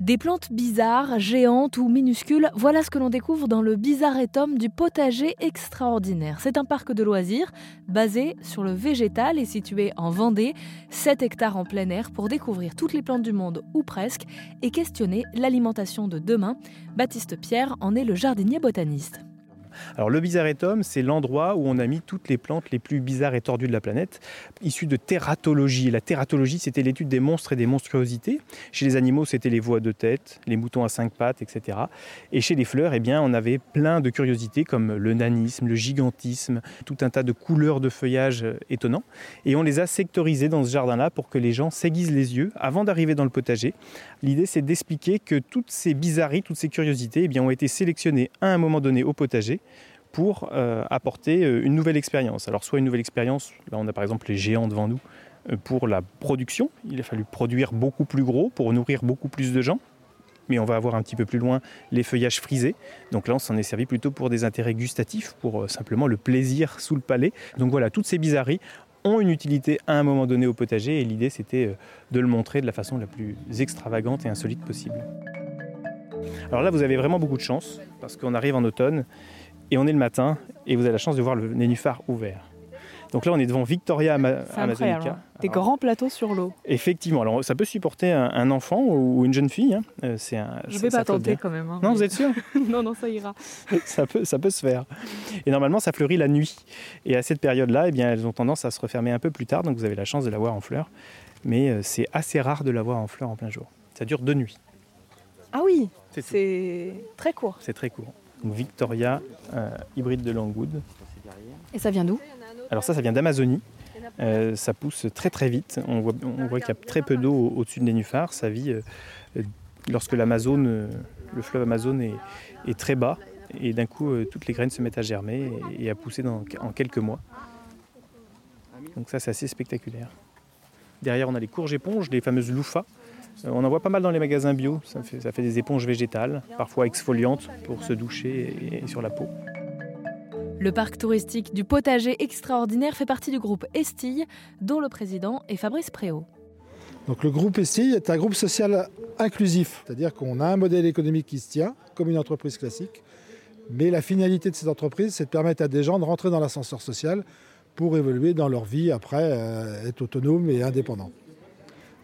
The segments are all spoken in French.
Des plantes bizarres, géantes ou minuscules, voilà ce que l'on découvre dans le Bizarretum du potager extraordinaire. C'est un parc de loisirs basé sur le végétal et situé en Vendée, 7 hectares en plein air pour découvrir toutes les plantes du monde ou presque et questionner l'alimentation de demain. Baptiste Pierre en est le jardinier botaniste. Alors le Bizarretum, c'est l'endroit où on a mis toutes les plantes les plus bizarres et tordues de la planète, issues de tératologie. La tératologie, c'était l'étude des monstres et des monstruosités. Chez les animaux, c'était les voix de tête, les moutons à cinq pattes, etc. Et chez les fleurs, eh bien, on avait plein de curiosités comme le nanisme, le gigantisme, tout un tas de couleurs de feuillage étonnants. Et on les a sectorisées dans ce jardin-là pour que les gens s'aiguisent les yeux avant d'arriver dans le potager. L'idée, c'est d'expliquer que toutes ces bizarreries, toutes ces curiosités, eh bien, ont été sélectionnées à un moment donné au potager pour euh, apporter euh, une nouvelle expérience. Alors soit une nouvelle expérience, là on a par exemple les géants devant nous, euh, pour la production. Il a fallu produire beaucoup plus gros pour nourrir beaucoup plus de gens. Mais on va avoir un petit peu plus loin les feuillages frisés. Donc là, on s'en est servi plutôt pour des intérêts gustatifs, pour simplement le plaisir sous le palais. Donc voilà, toutes ces bizarreries ont une utilité à un moment donné au potager et l'idée c'était de le montrer de la façon la plus extravagante et insolite possible. Alors là, vous avez vraiment beaucoup de chance parce qu'on arrive en automne et on est le matin et vous avez la chance de voir le nénuphar ouvert. Donc là, on est devant Victoria Amazonica. Hein. Des grands plateaux sur l'eau. Effectivement. Alors, ça peut supporter un, enfant ou une jeune fille. Hein. Euh, c'est un, Je ne vais pas tenter quand même. Hein. non, vous êtes sûr Non, non, ça ira. ça, peut, ça peut se faire. Et normalement, ça fleurit la nuit. Et à cette période-là, eh bien, elles ont tendance à se refermer un peu plus tard. Donc, vous avez la chance de la voir en fleurs. Mais euh, c'est assez rare de la voir en fleurs en plein jour. Ça dure deux nuits. Ah oui C'est très court. C'est très court. Victoria, euh, hybride de Langwood. Et ça vient d'où? Alors ça, ça vient d'Amazonie. Euh, ça pousse très très vite. On voit, on voit qu'il y a très peu d'eau au-dessus de nénuphar. Ça vit euh, lorsque l'Amazone, le fleuve Amazon est, est, très bas. Et d'un coup, toutes les graines se mettent à germer et, à pousser dans, en quelques mois. Donc ça, c'est assez spectaculaire. Derrière, on a les courges éponges, les fameuses loufas. Euh, on en voit pas mal dans les magasins bio. Ça fait, des éponges végétales, parfois exfoliantes pour se doucher et, sur la peau. Le parc touristique du potager extraordinaire fait partie du groupe Estille, dont le président est Fabrice Préau. Donc le groupe Estille est un groupe social inclusif, c'est-à-dire qu'on a un modèle économique qui se tient, comme une entreprise classique, mais la finalité de cette entreprise, c'est de permettre à des gens de rentrer dans l'ascenseur social pour évoluer dans leur vie après, euh, être autonome et indépendant.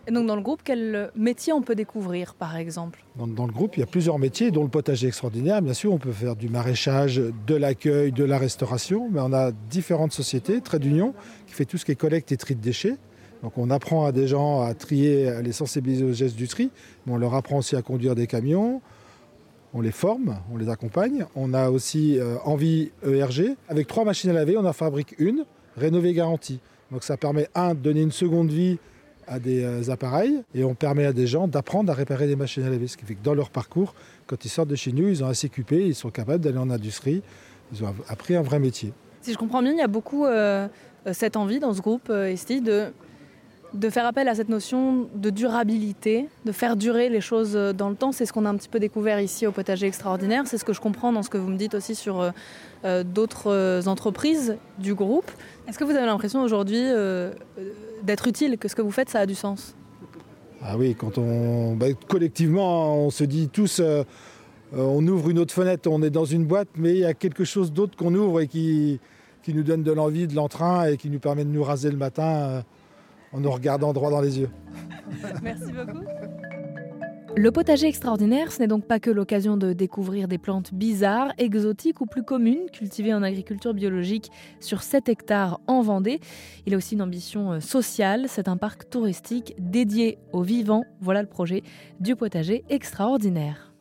Et donc dans le groupe, quel métier on peut découvrir par exemple? Dans, le groupe, il y a plusieurs métiers, dont le potager extraordinaire. Bien sûr, on peut faire du maraîchage, de l'accueil, de la restauration, mais on a différentes sociétés, Trait d'Union, qui fait tout ce qui est collecte et tri de déchets. Donc on apprend à des gens à trier, à les sensibiliser aux gestes du tri, mais on leur apprend aussi à conduire des camions, on les forme, on les accompagne. On a aussi euh, Envie ERG. Avec trois machines à laver, on en fabrique une, rénovée garantie. Donc ça permet, un, de donner une seconde vie à des euh, appareils et on permet à des gens d'apprendre à réparer des machines à laver. Ce qui fait que dans leur parcours, quand ils sortent de chez nous, ils ont assez cupé, ils sont capables d'aller en industrie, ils ont appris un vrai métier. Si je comprends bien, il y a beaucoup euh, euh, cette envie dans ce groupe Esti de, de faire appel à cette notion de durabilité, de faire durer les choses dans le temps. C'est ce qu'on a un petit peu découvert ici au potager extraordinaire. C'est ce que je comprends dans ce que vous me dites aussi sur d'autres entreprises du groupe. Est-ce que vous avez l'impression aujourd'hui d'être utile, que ce que vous faites, ça a du sens? Ah oui, quand on bah, collectivement, on se dit tous, euh, euh, on ouvre une autre fenêtre, on est dans une boîte, mais il y a quelque chose d'autre qu'on ouvre et qui, nous donne de l'envie, de l'entrain et qui nous permet de nous raser le matin euh, en nous regardant droit dans les yeux. Merci beaucoup. Le potager extraordinaire, ce n'est donc pas que l'occasion de découvrir des plantes bizarres, exotiques ou plus communes, cultivées en agriculture biologique sur 7 hectares en Vendée. Il a aussi une ambition euh, sociale, c'est un parc touristique dédié aux vivants. Voilà le projet du potager extraordinaire.